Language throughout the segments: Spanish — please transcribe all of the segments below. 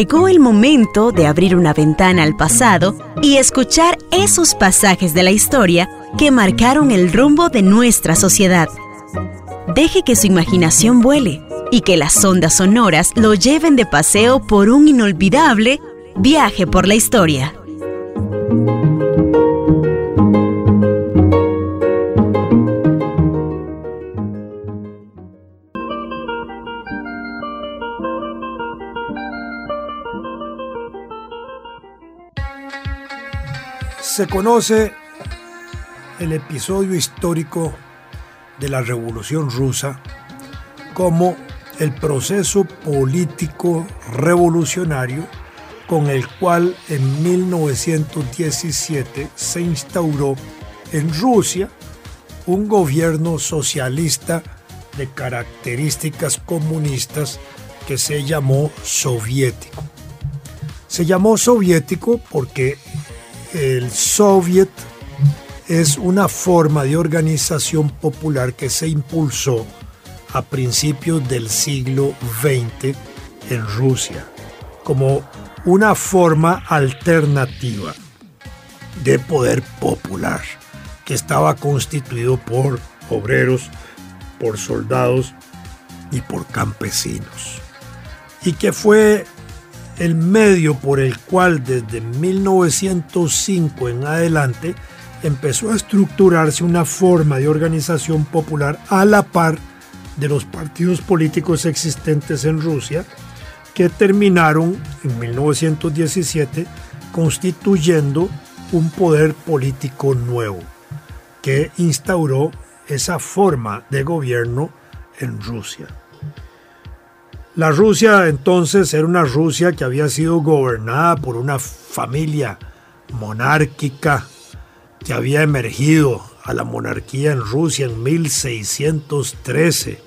llegó el momento de abrir una ventana al pasado y escuchar esos pasajes de la historia que marcaron el rumbo de nuestra sociedad. Deje que su imaginación vuele y que las ondas sonoras lo lleven de paseo por un inolvidable viaje por la historia. Se conoce el episodio histórico de la Revolución Rusa como el proceso político revolucionario con el cual en 1917 se instauró en Rusia un gobierno socialista de características comunistas que se llamó soviético. Se llamó soviético porque el soviet es una forma de organización popular que se impulsó a principios del siglo XX en Rusia como una forma alternativa de poder popular que estaba constituido por obreros, por soldados y por campesinos y que fue el medio por el cual desde 1905 en adelante empezó a estructurarse una forma de organización popular a la par de los partidos políticos existentes en Rusia, que terminaron en 1917 constituyendo un poder político nuevo, que instauró esa forma de gobierno en Rusia. La Rusia entonces era una Rusia que había sido gobernada por una familia monárquica que había emergido a la monarquía en Rusia en 1613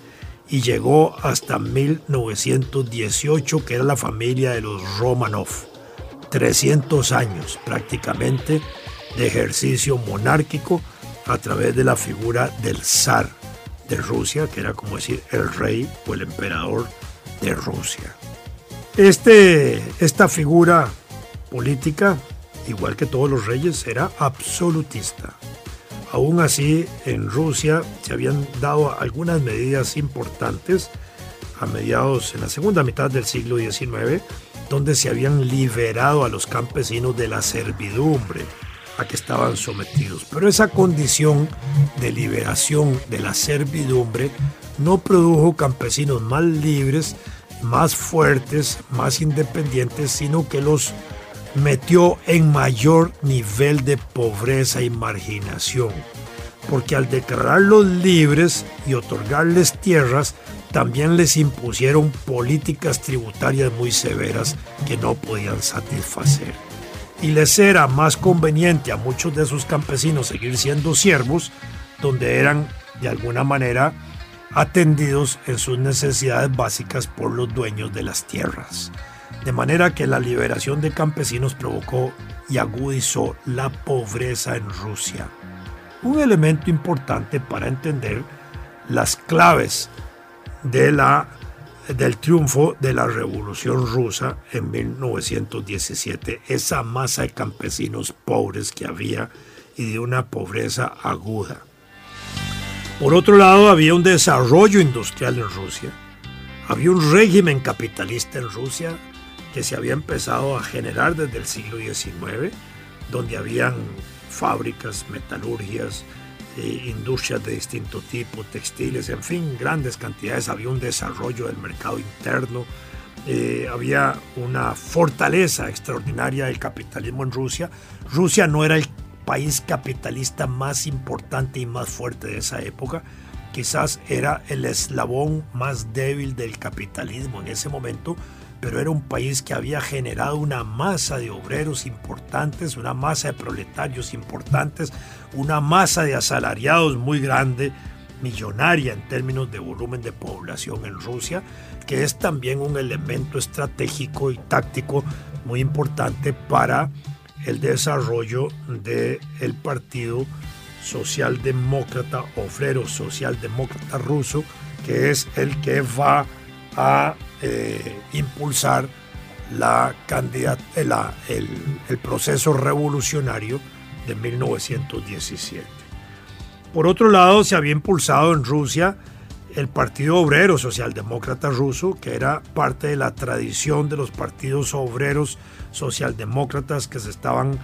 y llegó hasta 1918, que era la familia de los Romanov. 300 años prácticamente de ejercicio monárquico a través de la figura del zar de Rusia, que era como decir el rey o el emperador de Rusia. Este, esta figura política, igual que todos los reyes, era absolutista. Aún así, en Rusia se habían dado algunas medidas importantes a mediados, en la segunda mitad del siglo XIX, donde se habían liberado a los campesinos de la servidumbre a que estaban sometidos. Pero esa condición de liberación de la servidumbre no produjo campesinos más libres, más fuertes, más independientes, sino que los metió en mayor nivel de pobreza y marginación. Porque al declararlos libres y otorgarles tierras, también les impusieron políticas tributarias muy severas que no podían satisfacer. Y les era más conveniente a muchos de esos campesinos seguir siendo siervos, donde eran de alguna manera atendidos en sus necesidades básicas por los dueños de las tierras. De manera que la liberación de campesinos provocó y agudizó la pobreza en Rusia. Un elemento importante para entender las claves de la, del triunfo de la Revolución Rusa en 1917, esa masa de campesinos pobres que había y de una pobreza aguda. Por otro lado, había un desarrollo industrial en Rusia. Había un régimen capitalista en Rusia que se había empezado a generar desde el siglo XIX, donde habían fábricas, metalurgias, eh, industrias de distinto tipo, textiles, en fin, grandes cantidades. Había un desarrollo del mercado interno, eh, había una fortaleza extraordinaria del capitalismo en Rusia. Rusia no era el país capitalista más importante y más fuerte de esa época. Quizás era el eslabón más débil del capitalismo en ese momento, pero era un país que había generado una masa de obreros importantes, una masa de proletarios importantes, una masa de asalariados muy grande, millonaria en términos de volumen de población en Rusia, que es también un elemento estratégico y táctico muy importante para el desarrollo del el Partido Socialdemócrata, Obrero Socialdemócrata Ruso, que es el que va a eh, impulsar la el, el proceso revolucionario de 1917. Por otro lado, se había impulsado en Rusia el Partido Obrero Socialdemócrata Ruso, que era parte de la tradición de los partidos obreros socialdemócratas que, se estaban,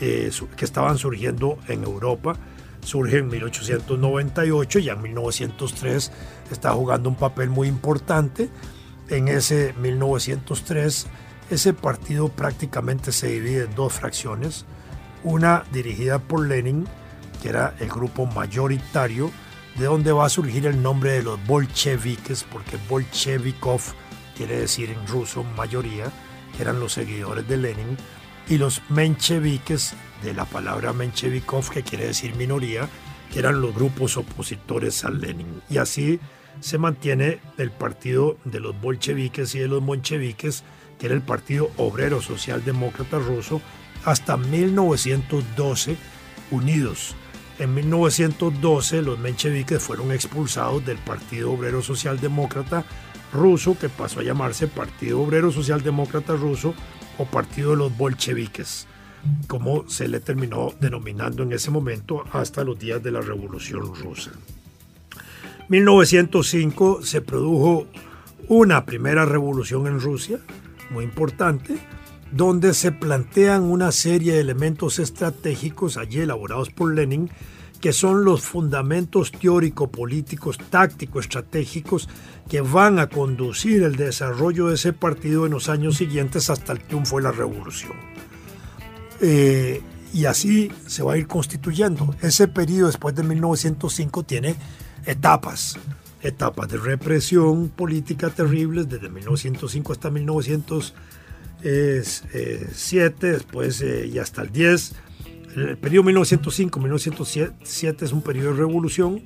eh, que estaban surgiendo en Europa. Surge en 1898 y en 1903 está jugando un papel muy importante. En ese 1903 ese partido prácticamente se divide en dos fracciones, una dirigida por Lenin, que era el grupo mayoritario, de donde va a surgir el nombre de los bolcheviques, porque bolchevikov quiere decir en ruso mayoría, eran los seguidores de Lenin, y los mencheviques, de la palabra menchevikov, que quiere decir minoría, que eran los grupos opositores a Lenin. Y así se mantiene el partido de los bolcheviques y de los mencheviques, que era el Partido Obrero Socialdemócrata Ruso, hasta 1912 unidos. En 1912 los mencheviques fueron expulsados del Partido Obrero Socialdemócrata Ruso, que pasó a llamarse Partido Obrero Socialdemócrata Ruso o Partido de los Bolcheviques, como se le terminó denominando en ese momento hasta los días de la Revolución Rusa. 1905 se produjo una primera revolución en Rusia, muy importante, donde se plantean una serie de elementos estratégicos allí elaborados por Lenin, que son los fundamentos teórico-políticos, táctico-estratégicos que van a conducir el desarrollo de ese partido en los años siguientes hasta el triunfo de la revolución. Eh, y así se va a ir constituyendo. Ese periodo después de 1905 tiene etapas etapas de represión política terribles desde 1905 hasta 1907, después eh, y hasta el 10. El periodo 1905-1907 es un periodo de revolución.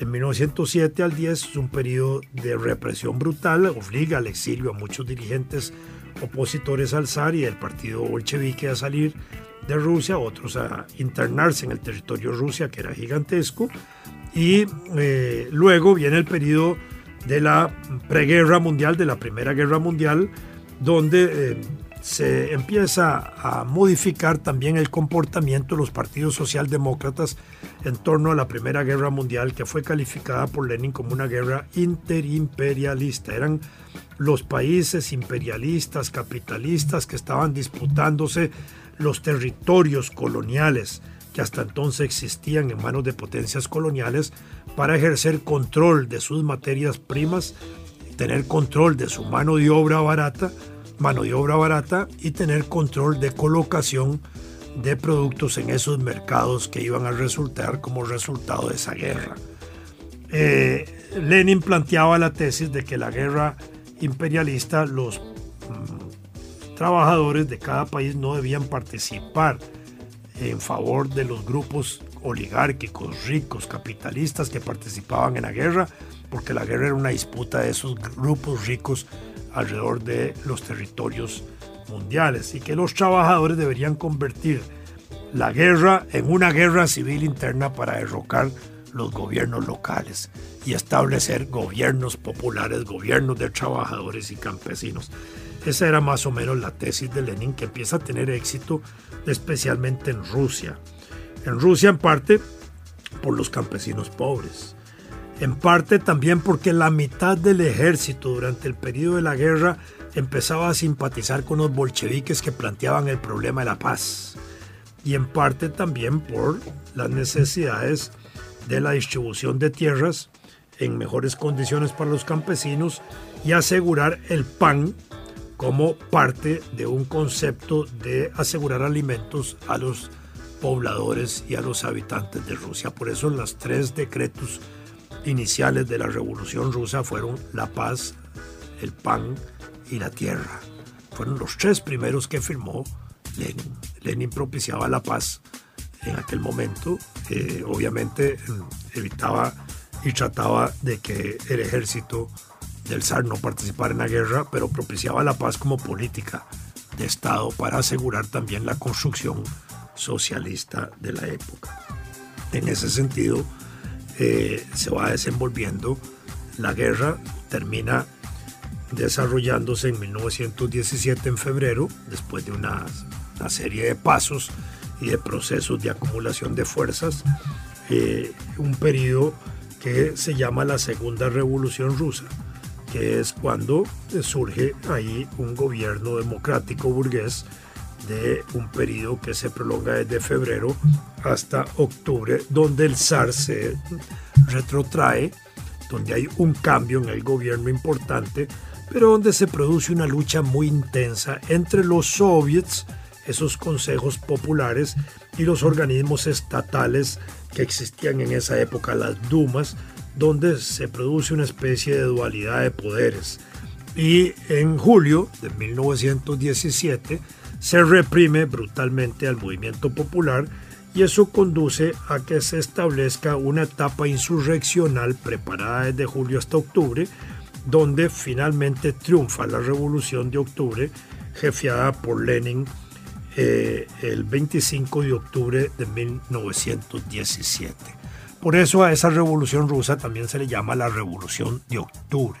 En 1907 al 10 es un periodo de represión brutal, obliga al exilio a muchos dirigentes opositores al zar y del partido bolchevique a salir de Rusia, otros a internarse en el territorio Rusia, que era gigantesco. Y eh, luego viene el periodo de la preguerra mundial, de la Primera Guerra Mundial, donde eh, se empieza a modificar también el comportamiento de los partidos socialdemócratas en torno a la Primera Guerra Mundial, que fue calificada por Lenin como una guerra interimperialista. Eran los países imperialistas, capitalistas, que estaban disputándose los territorios coloniales que hasta entonces existían en manos de potencias coloniales para ejercer control de sus materias primas, tener control de su mano de obra barata, mano de obra barata y tener control de colocación de productos en esos mercados que iban a resultar como resultado de esa guerra. Eh, Lenin planteaba la tesis de que la guerra imperialista, los mm, trabajadores de cada país no debían participar en favor de los grupos oligárquicos, ricos, capitalistas que participaban en la guerra, porque la guerra era una disputa de esos grupos ricos alrededor de los territorios mundiales y que los trabajadores deberían convertir la guerra en una guerra civil interna para derrocar los gobiernos locales y establecer gobiernos populares, gobiernos de trabajadores y campesinos. Esa era más o menos la tesis de Lenin que empieza a tener éxito especialmente en Rusia. En Rusia en parte por los campesinos pobres. En parte también porque la mitad del ejército durante el periodo de la guerra empezaba a simpatizar con los bolcheviques que planteaban el problema de la paz. Y en parte también por las necesidades de la distribución de tierras en mejores condiciones para los campesinos y asegurar el pan como parte de un concepto de asegurar alimentos a los pobladores y a los habitantes de Rusia. Por eso los tres decretos iniciales de la Revolución Rusa fueron la paz, el pan y la tierra. Fueron los tres primeros que firmó Lenin. Lenin propiciaba la paz en aquel momento. Eh, obviamente evitaba y trataba de que el ejército del zar no participar en la guerra, pero propiciaba la paz como política de Estado para asegurar también la construcción socialista de la época. En ese sentido, eh, se va desenvolviendo la guerra, termina desarrollándose en 1917 en febrero, después de una, serie de pasos y de procesos de acumulación de fuerzas, eh, un periodo que se llama la Segunda Revolución Rusa, que es cuando surge ahí un gobierno democrático burgués de un periodo que se prolonga desde febrero hasta octubre, donde el zar se retrotrae, donde hay un cambio en el gobierno importante, pero donde se produce una lucha muy intensa entre los soviets, esos consejos populares, y los organismos estatales que existían en esa época, las Dumas, donde se produce una especie de dualidad de poderes. Y en julio de 1917 se reprime brutalmente al movimiento popular y eso conduce a que se establezca una etapa insurreccional preparada desde julio hasta octubre, donde finalmente triunfa la revolución de octubre, jefiada por Lenin eh, el 25 de octubre de 1917. Por eso a esa revolución rusa también se le llama la revolución de octubre,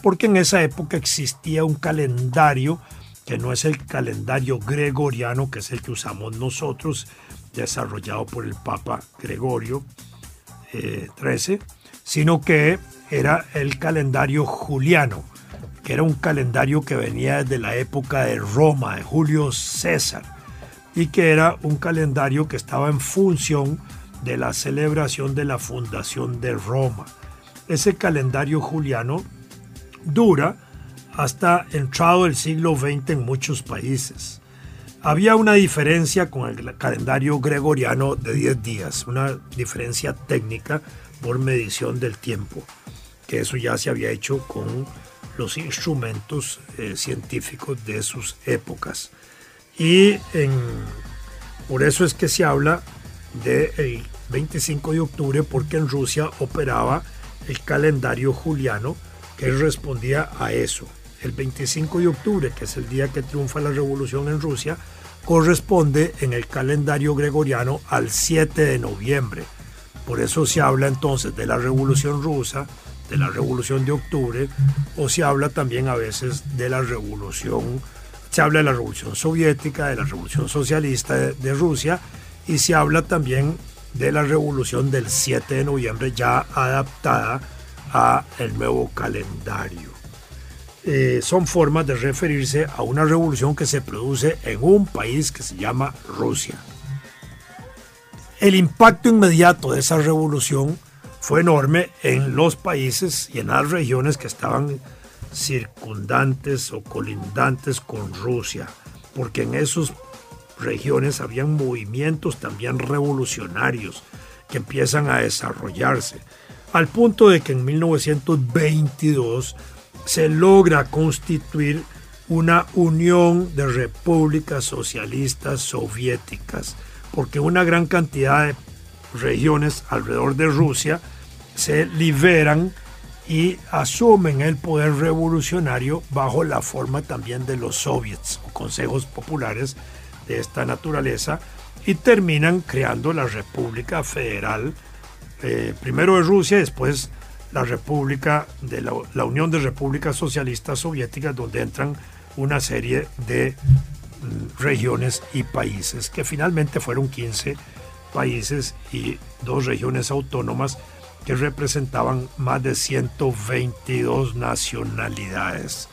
porque en esa época existía un calendario que no es el calendario gregoriano, que es el que usamos nosotros, desarrollado por el Papa Gregorio XIII, eh, sino que era el calendario juliano, que era un calendario que venía desde la época de Roma, de Julio César, y que era un calendario que estaba en función de la celebración de la fundación de Roma. Ese calendario juliano dura hasta entrado el siglo XX en muchos países. Había una diferencia con el calendario gregoriano de 10 días, una diferencia técnica por medición del tiempo, que eso ya se había hecho con los instrumentos eh, científicos de sus épocas. Y por eso es que se habla del 25 de octubre, porque en Rusia operaba el calendario juliano que respondía a eso. El 25 de octubre, que es el día que triunfa la revolución en Rusia, corresponde en el calendario gregoriano al 7 de noviembre. Por eso se habla entonces de la revolución rusa, de la revolución de octubre, o se habla también a veces de la revolución, se habla de la revolución soviética, de la revolución socialista de, Rusia, y se habla también de la revolución del 7 de noviembre ya adaptada a el nuevo calendario. Eh, son formas de referirse a una revolución que se produce en un país que se llama Rusia. El impacto inmediato de esa revolución fue enorme en los países y en las regiones que estaban circundantes o colindantes con Rusia, porque en esas regiones habían movimientos también revolucionarios que empiezan a desarrollarse, al punto de que en 1922 se logra constituir una unión de repúblicas socialistas soviéticas, porque una gran cantidad de regiones alrededor de Rusia se liberan y asumen el poder revolucionario bajo la forma también de los soviets o consejos populares de esta naturaleza y terminan creando la República Federal, eh, primero de Rusia, después la República de la, Unión de Repúblicas Socialistas Soviéticas, donde entran una serie de mm, regiones y países, que finalmente fueron 15 países y dos regiones autónomas que representaban más de 122 nacionalidades.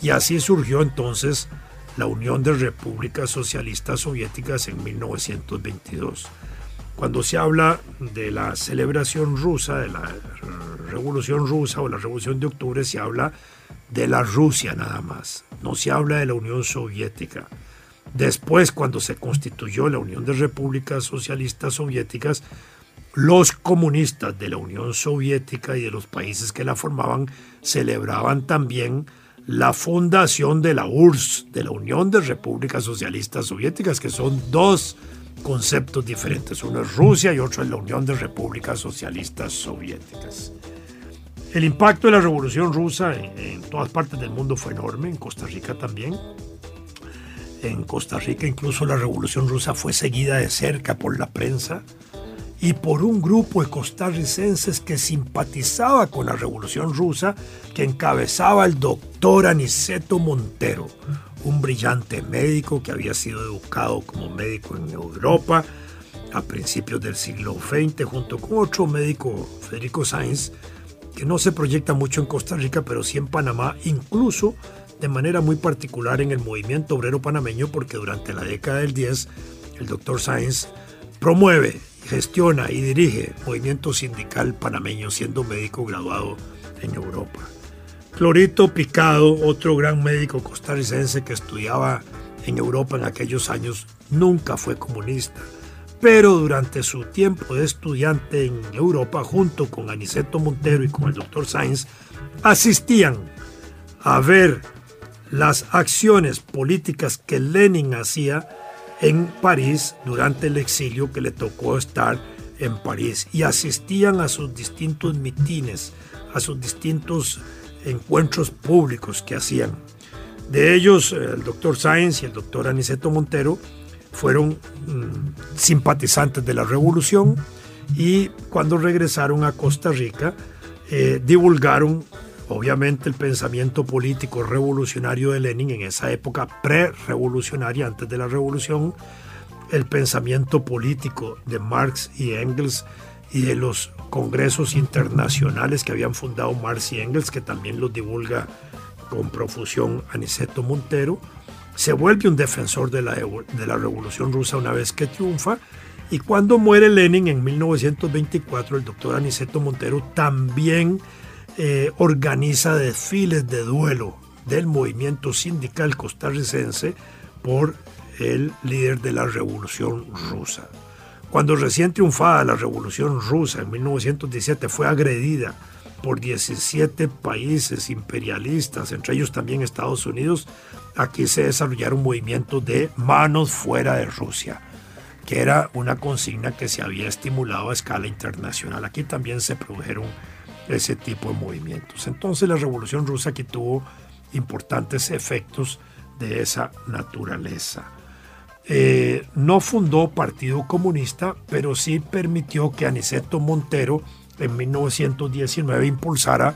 Y así surgió entonces la Unión de Repúblicas Socialistas Soviéticas en 1922. Cuando se habla de la celebración rusa, de la Revolución Rusa o la Revolución de Octubre, se habla de la Rusia nada más, no se habla de la Unión Soviética. Después, cuando se constituyó la Unión de Repúblicas Socialistas Soviéticas, los comunistas de la Unión Soviética y de los países que la formaban celebraban también la fundación de la URSS, de la Unión de Repúblicas Socialistas Soviéticas, que son dos conceptos diferentes. Uno es Rusia y otro es la Unión de Repúblicas Socialistas Soviéticas. El impacto de la Revolución Rusa en, todas partes del mundo fue enorme, en Costa Rica también. En Costa Rica incluso la Revolución Rusa fue seguida de cerca por la prensa y por un grupo de costarricenses que simpatizaba con la revolución rusa que encabezaba el doctor Aniceto Montero, un brillante médico que había sido educado como médico en Europa a principios del siglo XX junto con otro médico, Federico Sainz, que no se proyecta mucho en Costa Rica, pero sí en Panamá, incluso de manera muy particular en el movimiento obrero panameño, porque durante la década del 10 el doctor Sainz promueve, gestiona y dirige movimiento sindical panameño siendo médico graduado en Europa. Clorito Picado, otro gran médico costarricense que estudiaba en Europa en aquellos años, nunca fue comunista, pero durante su tiempo de estudiante en Europa, junto con Aniceto Montero y con el doctor Sainz, asistían a ver las acciones políticas que Lenin hacía en París durante el exilio que le tocó estar en París y asistían a sus distintos mitines, a sus distintos encuentros públicos que hacían. De ellos, el doctor Sáenz y el doctor Aniceto Montero fueron mm, simpatizantes de la revolución y cuando regresaron a Costa Rica eh, divulgaron obviamente el pensamiento político revolucionario de Lenin en esa época pre-revolucionaria, antes de la revolución, el pensamiento político de Marx y Engels y de los congresos internacionales que habían fundado Marx y Engels, que también los divulga con profusión Aniceto Montero, se vuelve un defensor de la, de la revolución rusa una vez que triunfa. Y cuando muere Lenin en 1924, el doctor Aniceto Montero también eh, organiza desfiles de duelo del movimiento sindical costarricense por el líder de la revolución rusa. Cuando recién triunfada la revolución rusa en 1917 fue agredida por 17 países imperialistas, entre ellos también Estados Unidos, aquí se desarrollaron movimientos de manos fuera de Rusia, que era una consigna que se había estimulado a escala internacional. Aquí también se produjeron ese tipo de movimientos. Entonces la Revolución Rusa aquí tuvo importantes efectos de esa naturaleza. Eh, no fundó Partido Comunista, pero sí permitió que Aniceto Montero en 1919 impulsara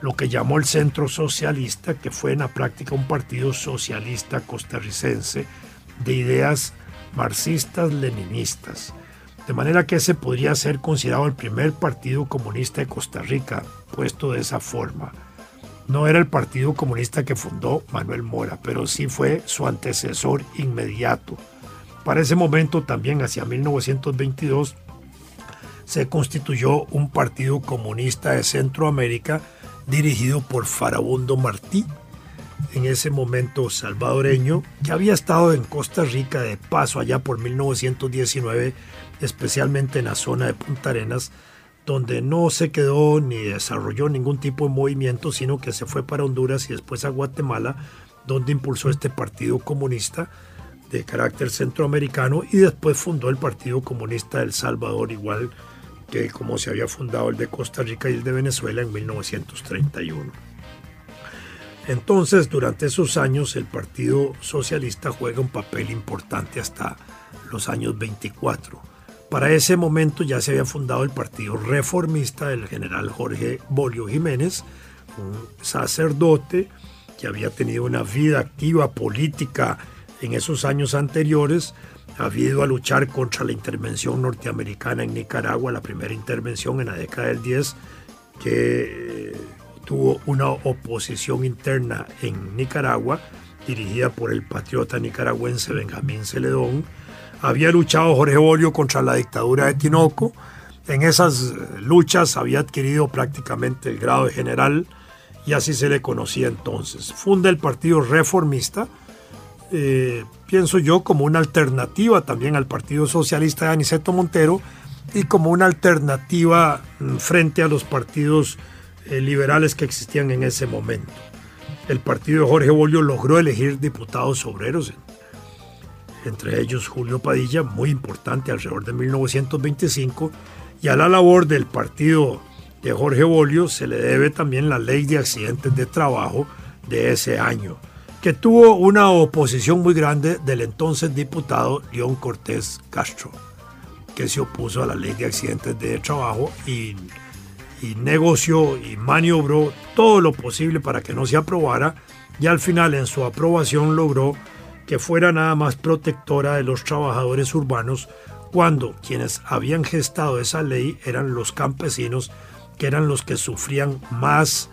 lo que llamó el Centro Socialista, que fue en la práctica un partido socialista costarricense de ideas marxistas-leninistas de manera que ese podría ser considerado el primer partido comunista de Costa Rica, puesto de esa forma. No era el partido comunista que fundó Manuel Mora, pero sí fue su antecesor inmediato. Para ese momento, también hacia 1922, se constituyó un partido comunista de Centroamérica dirigido por Farabundo Martí, en ese momento salvadoreño, que había estado en Costa Rica de paso allá por 1919 especialmente en la zona de Punta Arenas, donde no se quedó ni desarrolló ningún tipo de movimiento, sino que se fue para Honduras y después a Guatemala, donde impulsó este Partido Comunista de carácter centroamericano y después fundó el Partido Comunista del Salvador, igual que como se había fundado el de Costa Rica y el de Venezuela en 1931. Entonces, durante esos años, el Partido Socialista juega un papel importante hasta los años 24 para ese momento ya se había fundado el Partido Reformista del general Jorge Bolio Jiménez, un sacerdote que había tenido una vida activa política en esos años anteriores, había ido a luchar contra la intervención norteamericana en Nicaragua, la primera intervención en la década del 10, que eh, tuvo una oposición interna en Nicaragua, dirigida por el patriota nicaragüense Benjamín Celedón, había luchado Jorge Bolio contra la dictadura de Tinoco. En esas luchas había adquirido prácticamente el grado de general y así se le conocía entonces. Funda el Partido Reformista, eh, pienso yo, como una alternativa también al Partido Socialista de Aniceto Montero y como una alternativa mm, frente a los partidos eh, liberales que existían en ese momento. El partido de Jorge Bolio logró elegir diputados obreros entre ellos Julio Padilla, muy importante alrededor de 1925, y a la labor del partido de Jorge Bolio se le debe también la ley de accidentes de trabajo de ese año, que tuvo una oposición muy grande del entonces diputado León Cortés Castro, que se opuso a la ley de accidentes de trabajo y, y negoció y maniobró todo lo posible para que no se aprobara y al final en su aprobación logró que fuera nada más protectora de los trabajadores urbanos cuando quienes habían gestado esa ley eran los campesinos que eran los que sufrían más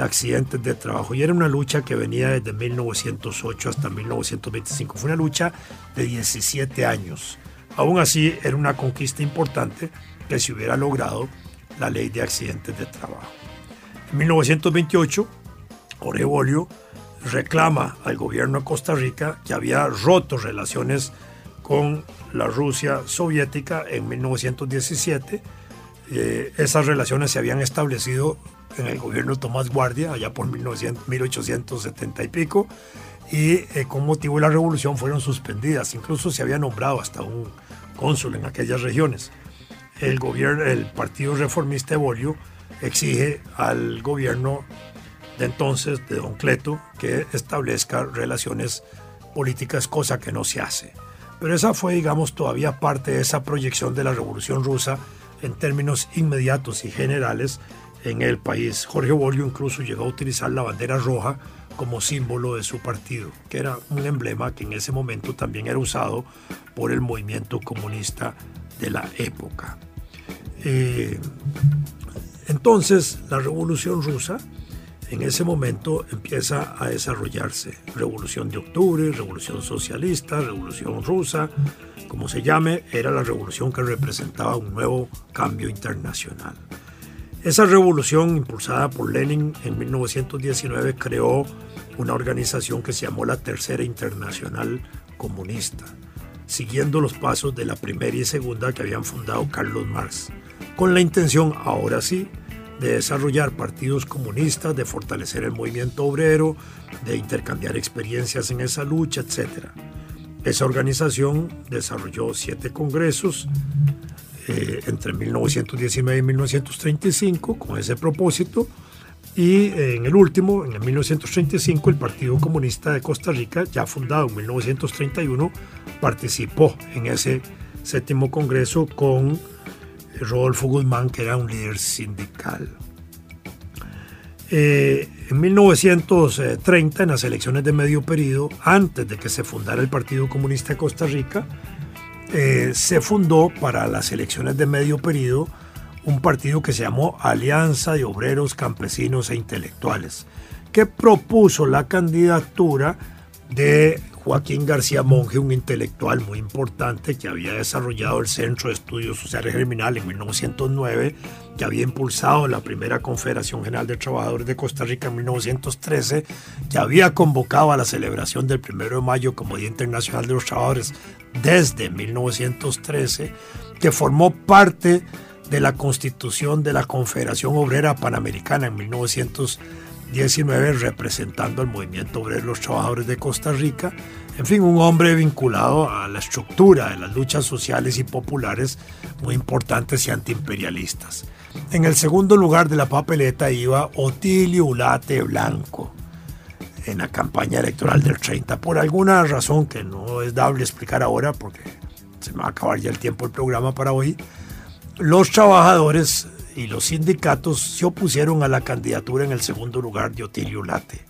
accidentes de trabajo. Y era una lucha que venía desde 1908 hasta 1925. Fue una lucha de 17 años. Aún así, era una conquista importante que se hubiera logrado la ley de accidentes de trabajo. En 1928, Jorge Bolio reclama al gobierno de Costa Rica que había roto relaciones con la Rusia soviética en 1917 eh, esas relaciones se habían establecido en el gobierno de Tomás Guardia, allá por 1870 y pico, y eh, con motivo de la revolución fueron suspendidas. Incluso se había nombrado hasta un cónsul en aquellas regiones. El, gobierno, el Partido Reformista de Bolio exige al gobierno de entonces, de Don Cleto, que establezca relaciones políticas, cosa que no se hace. Pero esa fue, digamos, todavía parte de esa proyección de la Revolución Rusa en términos inmediatos y generales en el país. Jorge Bolio incluso llegó a utilizar la bandera roja como símbolo de su partido, que era un emblema que en ese momento también era usado por el movimiento comunista de la época. Eh, entonces, la revolución rusa en ese momento empieza a desarrollarse. Revolución de Octubre, Revolución Socialista, Revolución Rusa, como se llame, era la revolución que representaba un nuevo cambio internacional. Esa revolución, impulsada por Lenin en 1919, creó una organización que se llamó la Tercera Internacional Comunista, siguiendo los pasos de la primera y segunda que habían fundado Carlos Marx, con la intención, ahora sí, de desarrollar partidos comunistas, de fortalecer el movimiento obrero, de intercambiar experiencias en esa lucha, etc. Esa organización desarrolló siete congresos eh, entre 1919 y 1935 con ese propósito y eh, en el último, en el 1935, el Partido Comunista de Costa Rica, ya fundado en 1931, participó en ese séptimo congreso con Rodolfo Guzmán, que era un líder sindical. Eh, en 1930, en las elecciones de medio periodo, antes de que se fundara el Partido Comunista de Costa Rica, eh, se fundó para las elecciones de medio periodo un partido que se llamó Alianza de Obreros, Campesinos e Intelectuales, que propuso la candidatura de Joaquín García Monge, un intelectual muy importante que había desarrollado el Centro de Estudios Sociales Criminales en 1909, que había impulsado la primera Confederación General de Trabajadores de Costa Rica en 1913, que había convocado a la celebración del 1 de mayo como Día Internacional de los Trabajadores desde 1913, que formó parte de la constitución de la Confederación Obrera Panamericana en 1913 19 representando al movimiento obrero de los trabajadores de Costa Rica. En fin, un hombre vinculado a la estructura de las luchas sociales y populares muy importantes y antiimperialistas. En el segundo lugar de la papeleta iba Otilio Ulate Blanco en la campaña electoral del 30, por alguna razón que no es dable explicar ahora porque se me va a acabar ya el tiempo del programa para hoy. Los trabajadores y los sindicatos se opusieron a la candidatura en el segundo lugar de Otilio Late.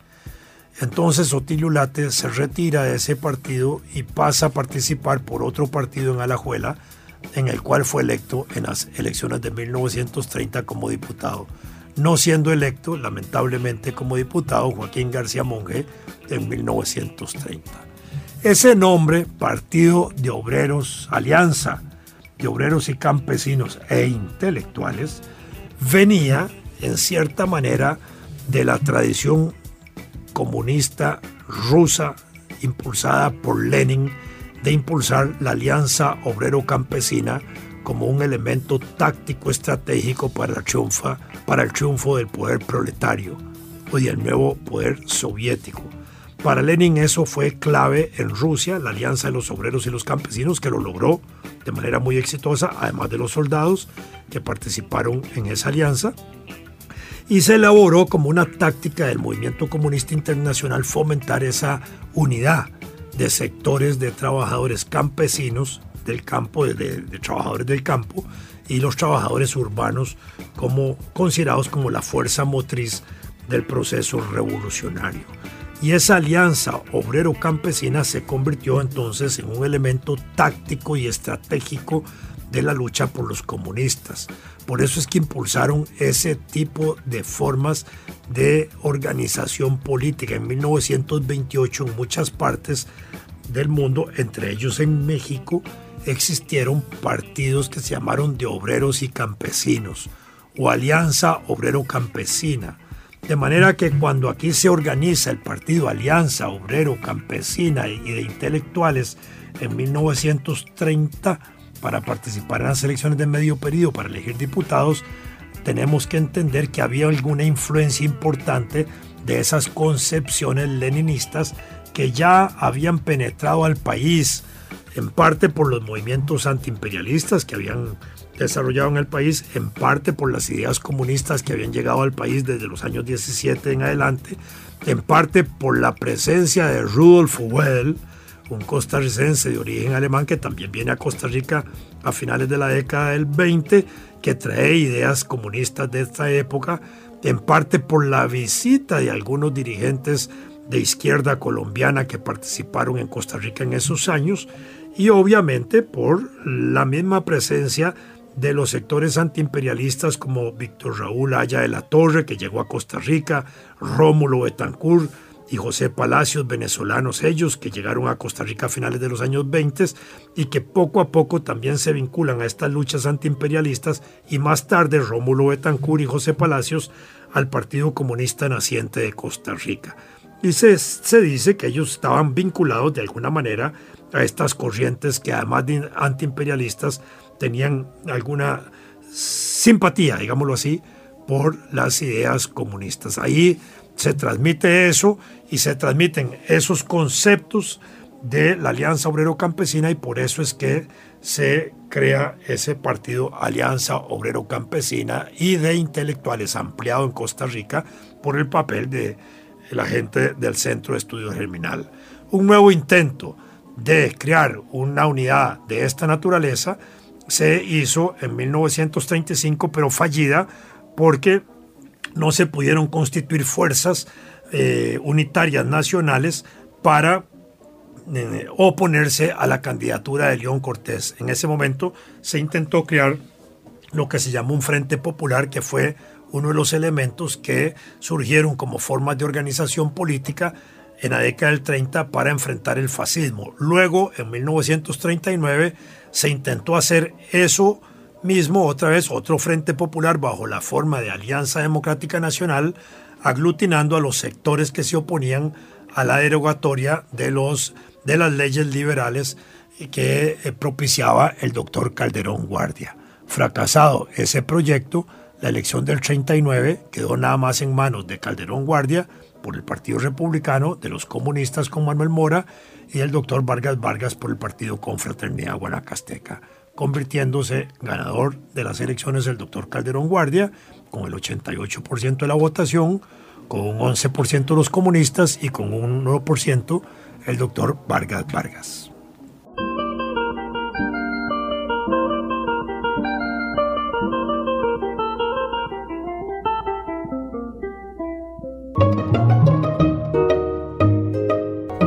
Entonces Otilio Late se retira de ese partido y pasa a participar por otro partido en Alajuela, en el cual fue electo en las elecciones de 1930 como diputado, no siendo electo, lamentablemente, como diputado Joaquín García Monge en 1930. Ese nombre, Partido de Obreros, Alianza de Obreros y Campesinos e Intelectuales, venía, en cierta manera, de la tradición comunista rusa impulsada por Lenin de impulsar la alianza obrero-campesina como un elemento táctico estratégico para, la triunfa, para el triunfo del poder proletario y del nuevo poder soviético. Para Lenin eso fue clave en Rusia, la alianza de los obreros y los campesinos, que lo logró de manera muy exitosa, además de los soldados que participaron en esa alianza. Y se elaboró como una táctica del movimiento comunista internacional fomentar esa unidad de sectores de trabajadores campesinos del campo, de, trabajadores del campo, y los trabajadores urbanos como considerados como la fuerza motriz del proceso revolucionario. Y esa alianza obrero-campesina se convirtió entonces en un elemento táctico y estratégico de la lucha por los comunistas. Por eso es que impulsaron ese tipo de formas de organización política. En 1928 en muchas partes del mundo, entre ellos en México, existieron partidos que se llamaron de obreros y campesinos o Alianza Obrero Campesina. De manera que cuando aquí se organiza el partido Alianza Obrero Campesina y de Intelectuales en 1930, para participar en las elecciones de medio periodo para elegir diputados, tenemos que entender que había alguna influencia importante de esas concepciones leninistas que ya habían penetrado al país, en parte por los movimientos antiimperialistas que habían desarrollado en el país, en parte por las ideas comunistas que habían llegado al país desde los años 17 en adelante, en parte por la presencia de Rudolf Well, un costarricense de origen alemán que también viene a Costa Rica a finales de la década del 20, que trae ideas comunistas de esta época, en parte por la visita de algunos dirigentes de izquierda colombiana que participaron en Costa Rica en esos años, y obviamente por la misma presencia de los sectores antiimperialistas como Víctor Raúl Aya de la Torre, que llegó a Costa Rica, Rómulo Betancourt, y José Palacios, venezolanos ellos, que llegaron a Costa Rica a finales de los años 20 y que poco a poco también se vinculan a estas luchas antiimperialistas y más tarde Rómulo Betancourt y José Palacios al Partido Comunista Naciente de Costa Rica. Y se, se dice que ellos estaban vinculados de alguna manera a estas corrientes que además de antiimperialistas tenían alguna simpatía, digámoslo así, por las ideas comunistas. Ahí se transmite eso y se transmiten esos conceptos de la Alianza Obrero Campesina y por eso es que se crea ese partido Alianza Obrero Campesina y de intelectuales ampliado en Costa Rica por el papel de la gente del Centro de Estudio Germinal. Un nuevo intento de crear una unidad de esta naturaleza se hizo en 1935 pero fallida porque no se pudieron constituir fuerzas eh, unitarias nacionales para eh, oponerse a la candidatura de León Cortés. En ese momento se intentó crear lo que se llamó un Frente Popular, que fue uno de los elementos que surgieron como formas de organización política en la década del 30 para enfrentar el fascismo. Luego, en 1939, se intentó hacer eso mismo otra vez otro Frente Popular bajo la forma de Alianza Democrática Nacional, aglutinando a los sectores que se oponían a la derogatoria de, los, de las leyes liberales que eh, propiciaba el doctor Calderón Guardia. Fracasado ese proyecto, la elección del 39 quedó nada más en manos de Calderón Guardia por el Partido Republicano, de los comunistas con Manuel Mora y el doctor Vargas Vargas por el Partido Confraternidad Guanacasteca convirtiéndose ganador de las elecciones el doctor Calderón Guardia, con el 88% de la votación, con un 11% los comunistas y con un 9% el doctor Vargas Vargas.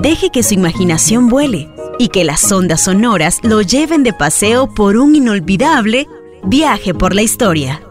Deje que su imaginación vuele y que las ondas sonoras lo lleven de paseo por un inolvidable viaje por la historia.